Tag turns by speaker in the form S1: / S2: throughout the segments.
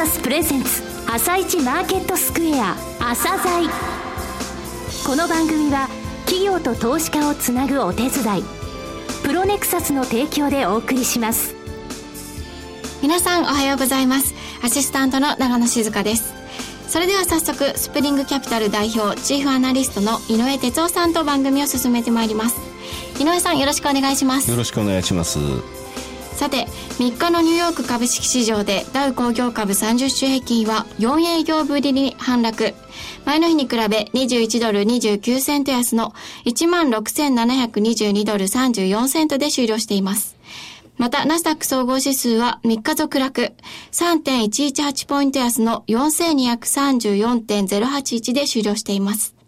S1: サスプレゼンツ朝一マーケットスクエア朝鮮この番組は企業と投資家をつなぐお手伝いプロネクサスの提供でお送りします。
S2: 皆さんおはようございます。アシスタントの長野静香です。それでは早速スプリングキャピタル代表チーフアナリストの井上哲夫さんと番組を進めてまいります。井上さんよろしくお願いします。
S3: よろしくお願いします
S2: さて3日のニューヨーク株式市場でダウ工業株30種平均は4営業ぶりに反落。前の日に比べ21ドル29セント安の16,722ドル34セントで終了しています。また、ナスダック総合指数は3日続落、3.118ポイント安の4234.081で終了しています。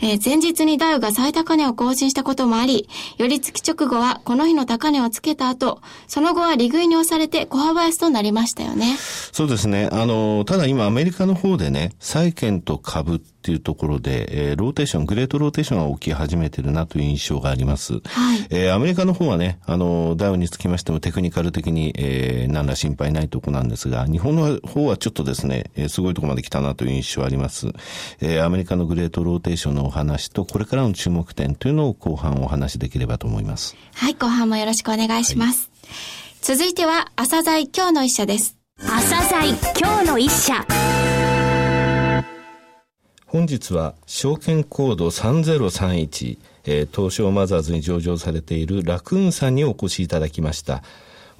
S2: えー、前日にダウが最高値を更新したこともあり、寄り付き直後はこの日の高値をつけた後、その後は利食いに押されて小幅安となりましたよね。
S3: そうですね。あの、ただ今アメリカの方でね、債券と株っていうところで、えー、ローテーション、グレートローテーションが起き始めてるなという印象があります。はい。えー、アメリカの方はね、あの、ダウにつきましてもテクニカル的に、えー、何ら心配ないとこなんですが、日本の方はちょっとですね、えー、すごいとこまで来たなという印象あります。えー、アメリカのグレートローテーションのお話と、これからの注目点というのを後半お話しできればと思います。
S2: はい、後半もよろしくお願いします。はい、続いては、朝鮮今日の一社です。
S1: 朝鮮今日の一社。
S3: 本日は証券コード3031、えー、東証マザーズに上場されているラクーンさんにお越しいただきました。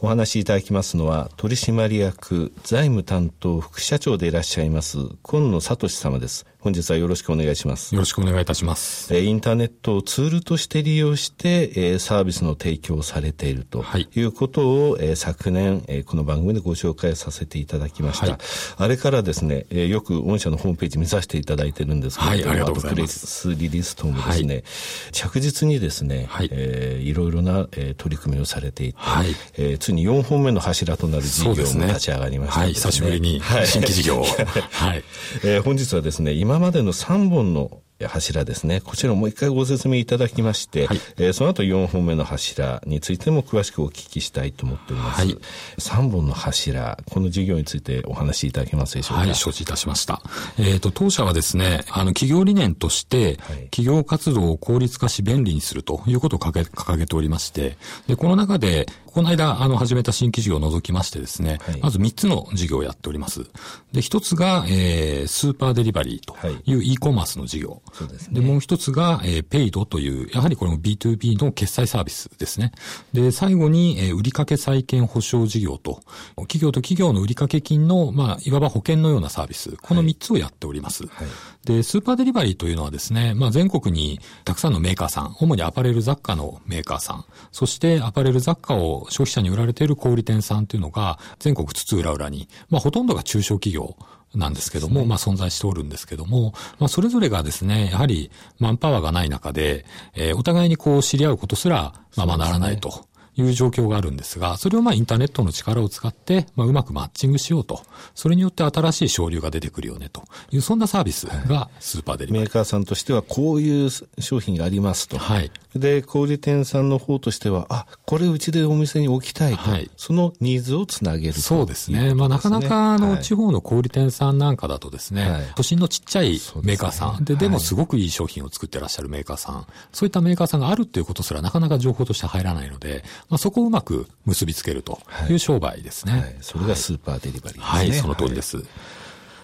S3: お話しいただきますのは、取締役財務担当副社長でいらっしゃいます、今野聡様です。本日はよろしくお願いします。
S4: よろしくお願いいたします。
S3: インターネットをツールとして利用して、サービスの提供をされているとい。うことを、はい、昨年、この番組でご紹介させていただきました。はい、あれからですね、よく御社のホームページ見させていただいてるんですけど、はい、
S4: ありがとうござい
S3: ます。プレスリリース等もですね、はい、着実にですね、はい。えー、いろいろな、えー、取り組みをされていて、はい。えー、ついに4本目の柱となる事業も立ち上がりました、ね、
S4: はい、久しぶりに新規事業を。
S3: はい、えー、本日はですね、今までの3本の柱ですね。こちらもう一回ご説明いただきまして、はい、えー、その後4本目の柱についても詳しくお聞きしたいと思っております。はい、3本の柱、この事業についてお話しいただけますでしょうか？
S4: はい、承知いたしました。えっ、ー、と、当社はですね、あの、企業理念として、企業活動を効率化し便利にするということを掲げておりまして、で、この中で、この間、あの、始めた新規事業を除きましてですね、はい、まず3つの事業をやっております。で、1つが、えー、スーパーデリバリーという e コマースの事業。そうですね。で、もう1つが、えー、ペイドという、やはりこれも B2B の決済サービスですね。で、最後に、えー、売掛債権保証事業と、企業と企業の売掛金の、まあ、いわば保険のようなサービス、この3つをやっております。はい、で、スーパーデリバリーというのはですね、まあ、全国にたくさんのメーカーさん、主にアパレル雑貨のメーカーさん、そしてアパレル雑貨を消費者に売られている小売店さんというのが、全国津々浦々に、まあ、ほとんどが中小企業なんですけども、まあ存在しておるんですけども、まあそれぞれがですね、やはりマンパワーがない中で、えー、お互いにこう知り合うことすら、まあまあならないと。いう状況があるんですが、それをまあインターネットの力を使って、まあうまくマッチングしようと。それによって新しい省流が出てくるよねという、そんなサービスがスーパーデリバ
S3: リー。メーカーさんとしてはこういう商品がありますと。はい。で、小売店さんの方としては、あ、これうちでお店に置きたいと。はい。そのニーズをつなげる
S4: そうですね。まあなかなかあの、はい、地方の小売店さんなんかだとですね、はい、都心のちっちゃいメーカーさんで、でもすごくいい商品を作ってらっしゃるメーカーさん、そういったメーカーさんがあるっていうことすらなかなか情報として入らないので、まあそこをうまく結びつけるという商売ですね。はい、
S3: それがスーパーデリバリーですね。
S4: はい、その通りです。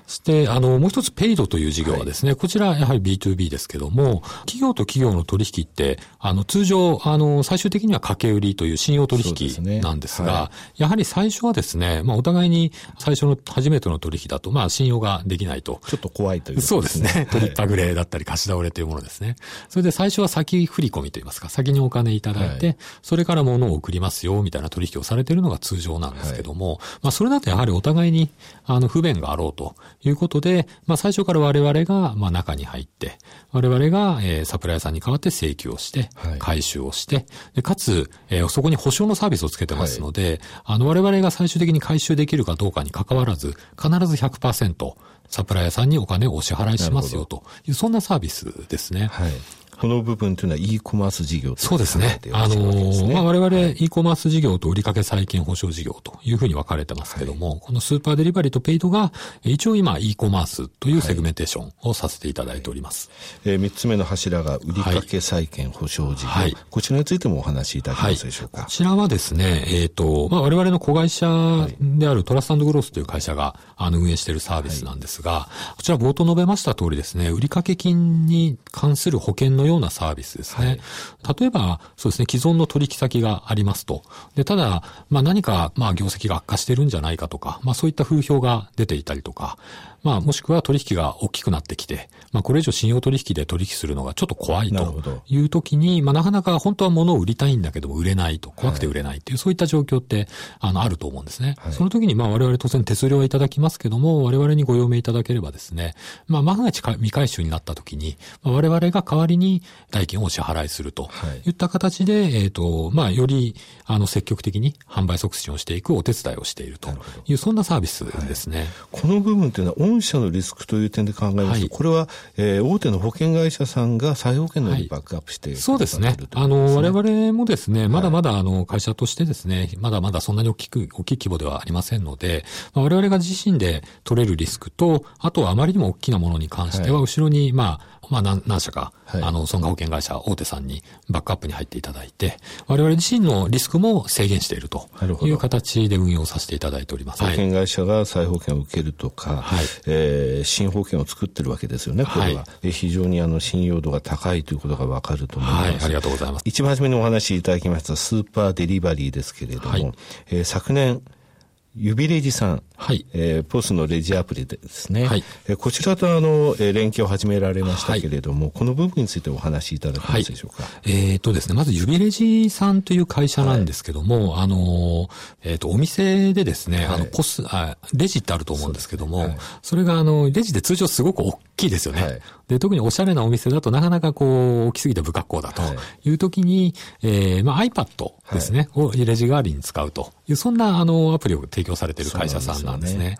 S4: そして、あの、もう一つペイドという事業はですね、はい、こちらやはり B2B ですけども、企業と企業の取引って、あの、通常、あの、最終的には掛け売りという信用取引なんですが、すねはい、やはり最初はですね、まあ、お互いに最初の初めての取引だと、まあ、信用ができないと。
S3: ちょっと怖いという、
S4: ね、そうですね。取りっぱぐれだったり貸し倒れというものですね。それで最初は先振り込みといいますか、先にお金いただいて、はい、それから物を送りますよ、みたいな取引をされているのが通常なんですけども、まあ、それだとやはりお互いに、あの、不便があろうということで、まあ最初から我々が、まあ中に入って、我々が、えー、サプライヤーさんに代わって請求をして、回収をして、でかつ、えー、そこに保証のサービスをつけてますので、はい、あの我々が最終的に回収できるかどうかに関わらず、必ず100%、サプライヤーさんにお金をお支払いしますよと。いう、そんなサービスですね。はい
S3: この部分というのは e コマース事業
S4: そうですね。あのー、まあ、我々 e コマース事業と売掛債権保証事業というふうに分かれてますけども、はい、このスーパーデリバリーとペイドが、一応今 e コマースというセグメンテーションをさせていただいております。
S3: はい、えー、3つ目の柱が売掛債権保証事業、はい、こちらについてもお話しいただけますでしょうか？
S4: こちらはですね、えっ、ー、と、まあ、我々の子会社であるトラストグロースという会社があの運営しているサービスなんですが、こちら冒頭述べました通りですね、売掛金に関する保険のようなサービスですね。例えば、そうですね、既存の取引先がありますと。で、ただ、まあ何か、まあ業績が悪化してるんじゃないかとか、まあそういった風評が出ていたりとか、まあ、もしくは取引が大きくなってきて、まあ、これ以上信用取引で取引するのがちょっと怖いという時に、まあ、なかなか本当は物を売りたいんだけども売れないと、怖くて売れないっていう、はい、そういった状況って、あの、あると思うんですね。はい、その時に、まあ、我々当然手数料はいただきますけども、我々にご用命いただければですね、まあ、万が一未回収になった時に、まあ、我々が代わりに代金をお支払いするとい。った形で、はい、えっ、ー、と、まあ、より、あの、積極的に販売促進をしていくお手伝いをしているという、そんなサービスですね。
S3: この部分っていうのは、御社のリスクとという点で考えますと、はい、これは、えー、大手の保険会社さんが再保険のようにバックアップして、はい、
S4: そうですね。あの、我々もですね、まだまだあの、会社としてですね、まだまだそんなに大きく、大きい規模ではありませんので、まあ、我々が自身で取れるリスクと、あとはあまりにも大きなものに関しては、後ろに、まあ、まあ何、何社か、はい、あの、損害保険会社大手さんにバックアップに入っていただいて、我々自身のリスクも制限しているという形で運用させていただいております。
S3: 保険会社が再保険を受けるとか、はい、えー、新保険を作ってるわけですよね、これは。はい、非常にあの、信用度が高いということがわかると思います。はい、
S4: ありがとうございます。
S3: 一番初めにお話しいただきましたスーパーデリバリーですけれども、はい、えー、昨年、ユビレジさん、はい。えー、ポスのレジアプリでですね、はい。えー、こちらとあの、えー、連携を始められましたけれども、はい、この部分についてお話しいただけますでしょうか？はい、
S4: えっ、ー、とですね、まずユビレジさんという会社なんですけども、はい、あの、えっ、ー、と、お店でですね、あの、ポス、あ、レジってあると思うんですけども、そ,、それがあの、レジで通常すごく大きいですよね。で、特におしゃれなお店だとなかなかこう、大きすぎて不格好だとい。う時に、はい、えー、まあ iPad ですね、はい、をレジ代わりに使うという、そんなあの、アプリを提供されている会社さんなんですね。で、ね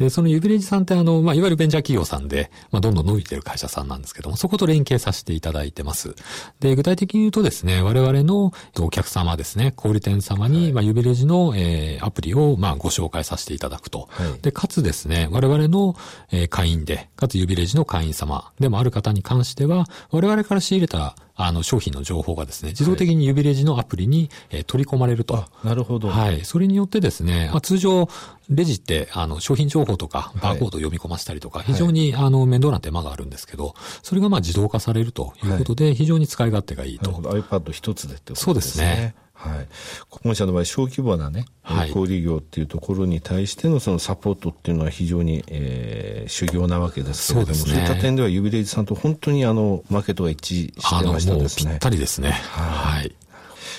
S4: はい、そのユビレジさんってあの、まあ、いわゆるベンチャー企業さんで、まあ、どんどん伸びている会社さんなんですけども、そこと連携させていただいてます。で、具体的に言うとですね、我々のお客様ですね、小売店様に、まあ、ユビレジの、えー、アプリを、まあ、ご紹介させていただくと。で、かつですね、我々の、えー、会員で、かつユビレジの会員様でもある方に関しては、我々から仕入れたあの、商品の情報がですね、自動的にユビレジのアプリに、えー、取り込まれると。
S3: なるほど。
S4: はい。それによってですね、まあ、通常、レジって、あの、商品情報とか、バーコードを読み込ませたりとか、はい、非常に、あの、面倒な手間があるんですけど、それがまあ自動化されるということで、非常に使い勝手がいいと。
S3: iPad 一つでってことですね。
S4: そうですね。
S3: はい。本社の場合、小規模なね、はい、小売業っていうところに対してのそのサポートっていうのは非常に、えー、修行なわけですけれども、そう、ね,、いった点ではユビレイジさんと本当にあの、マーケットが一致してましたですね。
S4: ぴったりですね。はい。はい、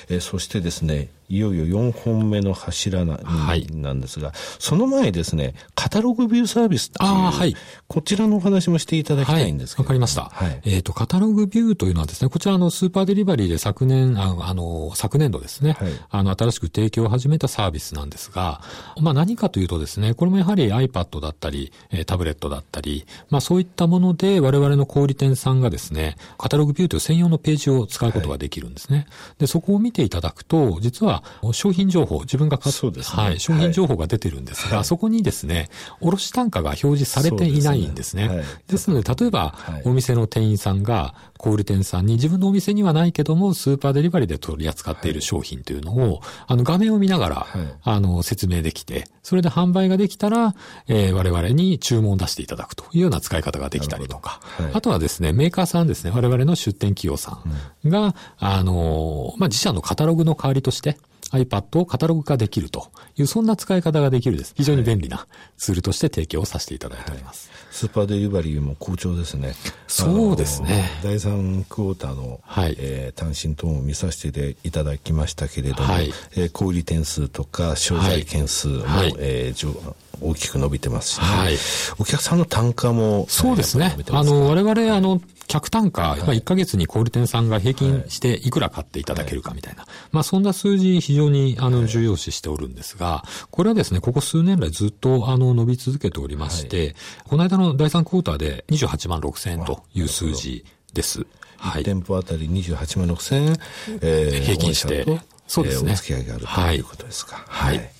S3: えー、そしてですね、いよいよ4本目の柱な,、はい、なんですが、その前ですね、カタログビューサービスっていう、あはい、こちらのお話もしていただきたいんですけ
S4: ど。わ、はい、かりました。はい、えっ、ー、と、カタログビューというのはですね、こちらのスーパーデリバリーで昨年、ああの、昨年度ですね、はい、あの、新しく提供を始めたサービスなんですが、まあ何かというとですね、これもやはり iPad だったり、タブレットだったり、まあそういったもので我々の小売店さんがですね、カタログビューという専用のページを使うことができるんですね。で、そこを見ていただくと、実は商品情報、自分が買っ、ね、はい、商品情報が出てるんですが、はい、そこにですね、卸単価が表示されていないんですね。ですね。はい、ですので、例えば、お店の店員さんが、小売店さんに自分のお店にはないけども、スーパーデリバリーで取り扱っている商品というのを、あの、画面を見ながら、あの、説明できて、それで販売ができたら、えー、我々に注文を出していただくというような使い方ができたりとか、あとはですね、メーカーさんですね、我々の出店企業さんが、うん、あの、まあ、自社のカタログの代わりとして、iPad をカタログ化できるという、そんな使い方ができるです。非常に便利なツールとして提供させていただいております。はい、
S3: スーパーデリバリーも好調ですね。
S4: そうですね。
S3: 第3クォーターの、はいえー、単身等も見させていただきましたけれども、はいえー、小売点数とか商材件数も、はい、えー、大きく伸びてますしね。はい、お客さんの単価も。
S4: そうですね。あの、我々、あの、客単価、はい、1ヶ月に小売店さんが平均していくら買っていただけるかみたいな。はい、まあそんな数字非常にあの重要視しておるんですが、これはですね、ここ数年来ずっとあの伸び続けておりまして、はい、この間の第3クォーターで28万6千円という数字です。
S3: はい。店舗あたり28万6千円、
S4: えー、平均して、
S3: そうですね。お付き合いがあるということですか。
S4: はい。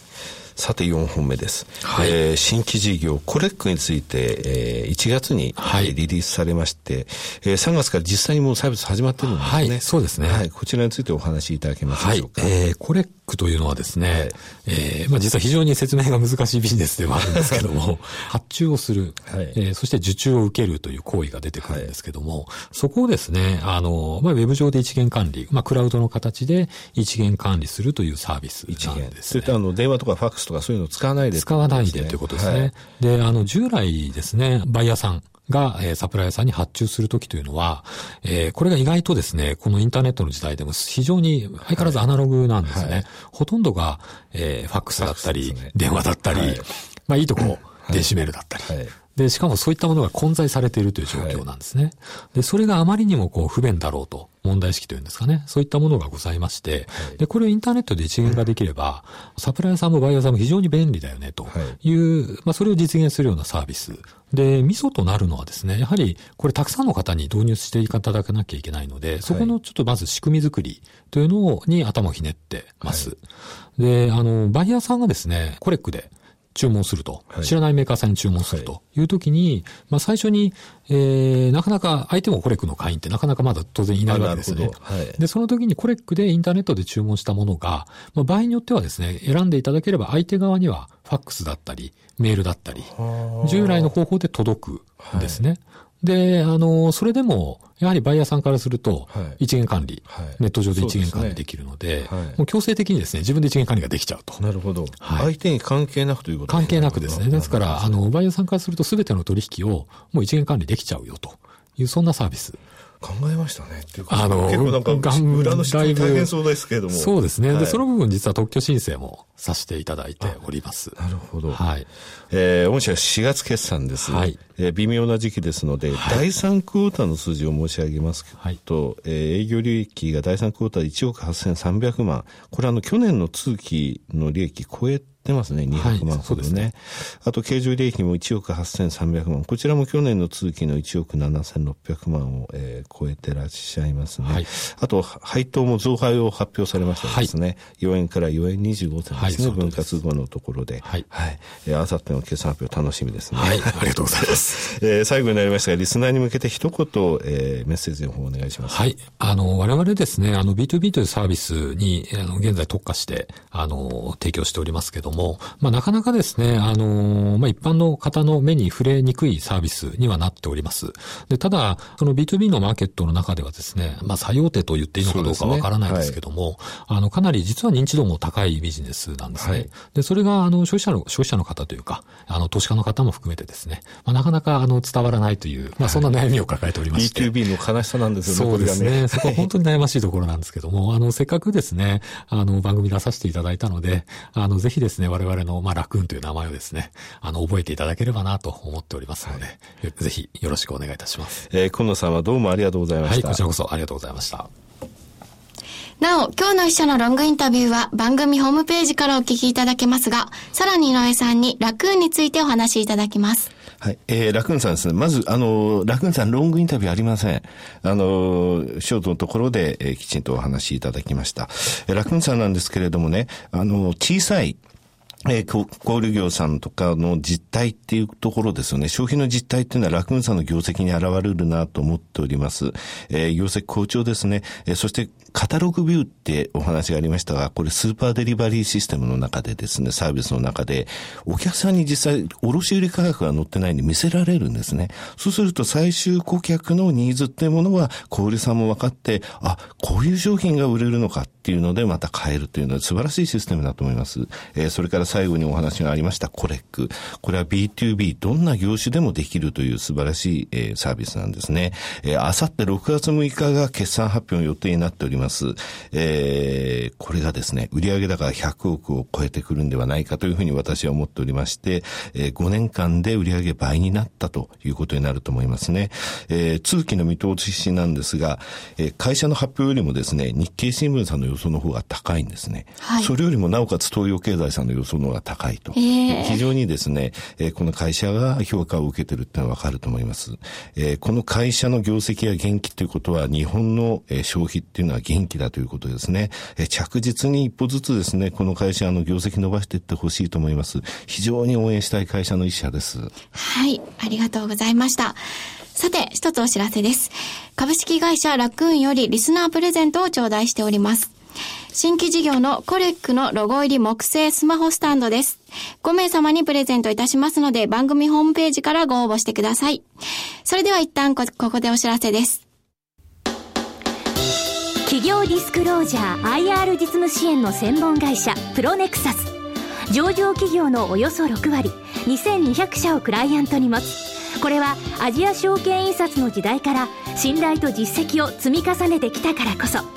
S4: はい
S3: さて4本目です。はい、えー、新規事業コレックについて、えー、1月に、はい、リリースされまして、えー、3月から実際にもうサービス始まってるんですね。はい、
S4: そうですね。
S3: はい、こちらについてお話しいただけますでしょうか。
S4: はい、えー、コレックというのはですね、はい、えー、まあ実は非常に説明が難しいビジネスではあるんですけども、発注をする、はい、えー、そして受注を受けるという行為が出てくるんですけども、はい、そこをですね、あの、まあウェブ上で一元管理、まあクラウドの形で一元管理するというサービスなんです、ね。
S3: それとあの、電話とかファックスとかそういうのを使わないで、
S4: 使わないでということですね。はい、で、あの、従来ですね、バイヤーさん、が、えー、サプライヤーさんに発注するときというのは、えー、これが意外とですね、このインターネットの時代でも非常に相変わらずアナログなんですね。はい。はい、ほとんどが、えー、ファックスだったり、ね、電話だったり、はい、まあいいとこ、電子メールだったり、で、しかもそういったものが混在されているという状況なんですね。はい、で、それがあまりにもこう不便だろうと、問題意識というんですかね。そういったものがございまして、はい、で、これをインターネットで一元化できれば、サプライヤーさんもバイヤーさんも非常に便利だよね、という、はい、まあそれを実現するようなサービス。で、ミソとなるのはですね、やはりこれたくさんの方に導入していただかなきゃいけないので、そこのちょっとまず仕組み作りというのに頭をひねってます。で、あの、バイヤーさんがですね、コレックで注文すると、はい、知らないメーカーさんに注文すると。い。うときに、はい、まあ最初に、えー、なかなか相手もコレックの会員ってなかなかまだ当然いないわけですよね。はい、で、その時にコレックでインターネットで注文したものが、まあ、場合によってはですね、選んでいただければ相手側にはファックスだったり、メールだったり、従来の方法で届くんですね。で、あの、それでも、やはりバイヤーさんからすると、一元管理、はい、ネット上で一元管理できるので、でねはい、もう強制的にですね、自分で一元管理ができちゃうと。
S3: なるほど。はい、相手に関係なくということ
S4: ですね。関係なくですね。ですから、あの、バイヤーさんからすると全ての取引をもう一元管理できちゃうよという、そんなサービス
S3: 考えましたね。っていうか、あの、結構なんか、裏の仕組大変そうですけれども。
S4: そうですね、はい、で、その部分実は特許申請もさせていただいております。
S3: なるほど。はい。えー、御社4月決算です。はい。えー、微妙な時期ですので、はい、第3クォーターの数字を申し上げますと、はい、えー、営業利益が第3クォーターで1億8300万。これあの、去年の通期の利益超えってますね、200万ほどね。はい、ねあと、経常利益も1億8300万。こちらも去年の通期の1億7600万を、えー、超えてらっしゃいますね。はい、あと、配当も増配を発表されましたですね。はい、4円から4円25銭ですね、はい、分割後のところで。はい。はい。えー、あさっての決算発表楽しみですね。
S4: はい。ありがとうございます。
S3: えー、最後になりましたが、リスナーに向けて一言、えー、メッセージの方お願いします。
S4: はい。あの、我々ですね、あの、B2B というサービスに、あの、現在特化して、あの、提供しておりますけども、まあ、なかなかなかですね、あの、まあ、一般の方の目に触れにくいサービスにはなっております。で、ただ、その B2B のマーケットの中ではですね、まあ、作用手と言っていいのかどうかわからないですけども、ねはい、あの、かなり実は認知度も高いビジネスなんですね。はい、で、それが、あの、消費者の、消費者の方というか、あの、投資家の方も含めてですね、まあ、なかなか、あの、伝わらないという、まあ、そんな悩みを抱えておりまして。
S3: B2B の悲しさなんです
S4: よね。そうですね。ねそこは本当に悩ましいところなんですけども、あの、せっかくですね、あの、番組出させていただいたので、あの、ぜひですね、我々の、まあ、ラクーンという名前をですね、あの、覚えていただければなと思っておりますので、はい、ぜひよろしくお願いいたします。
S3: えー、今野さんはどうもありがとうございました。
S4: はい、こちらこそありがとうございました。
S2: なお、今日の一緒のロングインタビューは番組ホームページからお聞きいただけますが、さらに井上さんにラクーンについてお話しいただきます。
S3: はい。えー、ラクーンさんですね。まず、あの、ラクーンさん、ロングインタビューありません。あの、ショートのところで、えー、きちんとお話しいただきました。えー、ラクーンさんなんですけれどもね、あの、小さい、えー、小売業さんとかの実態っていうところですよね。消費の実態っていうのは楽運さんの業績に現れるなと思っております。えー、業績好調ですね。えー、そしてカタログビューってお話がありましたが、これスーパーデリバリーシステムの中でですね、サービスの中で、お客さんに実際、卸売価格が載ってないんで見せられるんですね。そうすると最終顧客のニーズっていうものは、小売さんも分かって、あ、こういう商品が売れるのかっていうので、また買えるというのは素晴らしいシステムだと思います。えー、それから最後にお話がありましたコレック。これは B2B、どんな業種でもできるという素晴らしい、えー、サービスなんですね。えー、あさって6月6日が決算発表の予定になっております。えー、これがですね、売上高100億を超えてくるんではないかというふうに私は思っておりまして、えー、5年間で売上倍になったということになると思いますね。えー、通期の見通しなんですが、えー、会社の発表よりもですね、日経新聞さんの予予想の方が高いんですね。はい、それよりもなおかつ東洋経済さんの予想の方が高いと。えー、非常にですね、えー、この会社が評価を受けてるってのはわかると思います。えー、この会社の業績が元気ということは日本の、えー、消費っていうのは元気だということですね。えー、着実に一歩ずつですね、この会社の業績伸ばしていってほしいと思います。非常に応援したい会社の一社です。
S2: はい、ありがとうございました。さて、一つお知らせです。株式会社ラクーンよりリスナープレゼントを頂戴しております。新規事業のコレックのロゴ入り木製スマホスタンドです。5名様にプレゼントいたしますので、番組ホームページからご応募してください。それでは一旦ここでお知らせです。
S1: 企業ディスクロージャー IR 実務支援の専門会社プロネクサス上場企業のおよそ6割2200社をクライアントに持つこれはアジア証券印刷の時代から信頼と実績を積み重ねてきたからこそ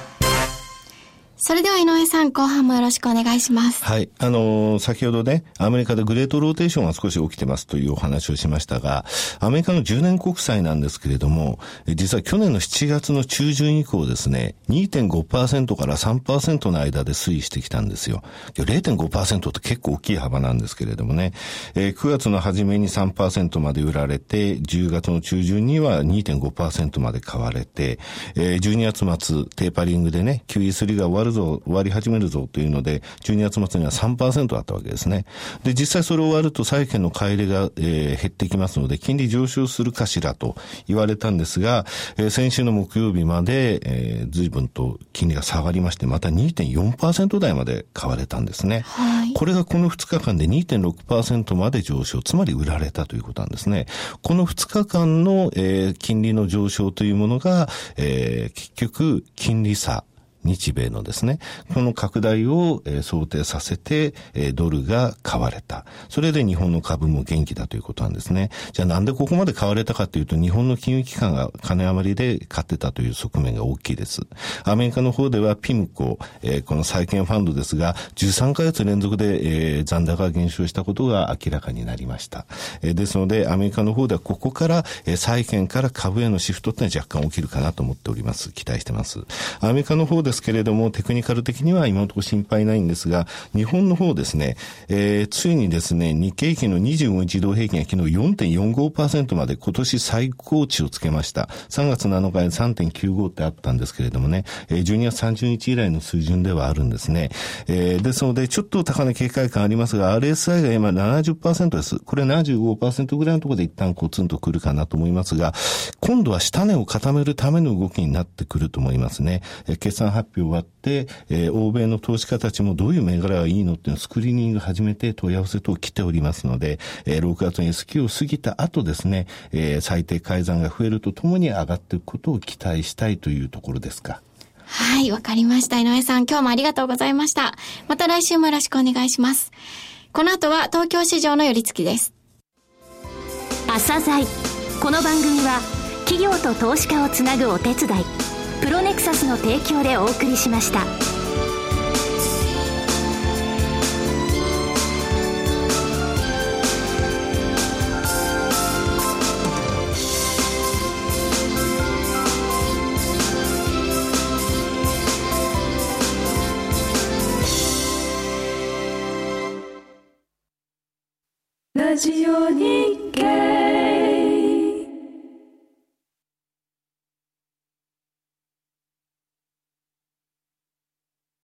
S2: それでは井上さん、後半もよろしくお願いします。
S3: はい。あのー、先ほどね、アメリカでグレートローテーションが少し起きてますというお話をしましたが、アメリカの10年国債なんですけれども、実は去年の7月の中旬以降ですね、2.5%から3%の間で推移してきたんですよ。0.5%って結構大きい幅なんですけれどもね、えー、9月の初めに3%まで売られて、10月の中旬には2.5%まで買われて、えー、12月末、テーパリングでね、QE3 が終わるぞ、終わり始めるぞというので、12月末には3%あったわけですね。で、実際それを終わると債券の買い入れが、えー、減ってきますので、金利上昇するかしらと言われたんですが、えー、先週の木曜日まで、えー、随分と金利が下がりまして、また2.4%台まで買われたんですね。はい、これがこの2日間で2.6%まで上昇、つまり売られたということなんですね。この2日間の、えー、金利の上昇というものが、えー、結局、金利差、日米のですね、この拡大を、えー、想定させて、えー、ドルが買われた。それで日本の株も元気だということなんですね。じゃあなんでここまで買われたかというと、日本の金融機関が金余りで買ってたという側面が大きいです。アメリカの方ではピムコ、えー、この債券ファンドですが、13ヶ月連続で、えー、残高が減少したことが明らかになりました。えー、ですので、アメリカの方ではここから、えー、債券から株へのシフトってのは若干起きるかなと思っております。期待してます。アメリカの方でですけれども、テクニカル的には今のところ心配ないんですが、日本の方ですね、えー、ついにですね、日経平均の25日移動平均が昨日4.45%まで今年最高値をつけました。3月7日に3.95ってあったんですけれどもね、えー、12月30日以来の水準ではあるんですね。えー、ですので、ちょっと高値警戒感ありますが、RSI が今70%です。これ75%ぐらいのところで一旦コツンとくるかなと思いますが、今度は下値を固めるための動きになってくると思いますね。えー、決算発表終わって、えー、欧米の投資家たちもどういう銘柄がいいのっていうのをスクリーニング始めて問い合わせ等来ておりますので、えー、6月に S q を過ぎた後ですね、えー、最低改ざんが増えるとともに上がっていくことを期待したいというところですか。
S2: はい、わかりました。井上さん、今日もありがとうございました。また来週もよろしくお願いします。この後は東京市場の寄り付きです。
S1: 朝鮮この番組は企業と投資家をつなぐお手伝いプロネクサスの提供でお送りしました。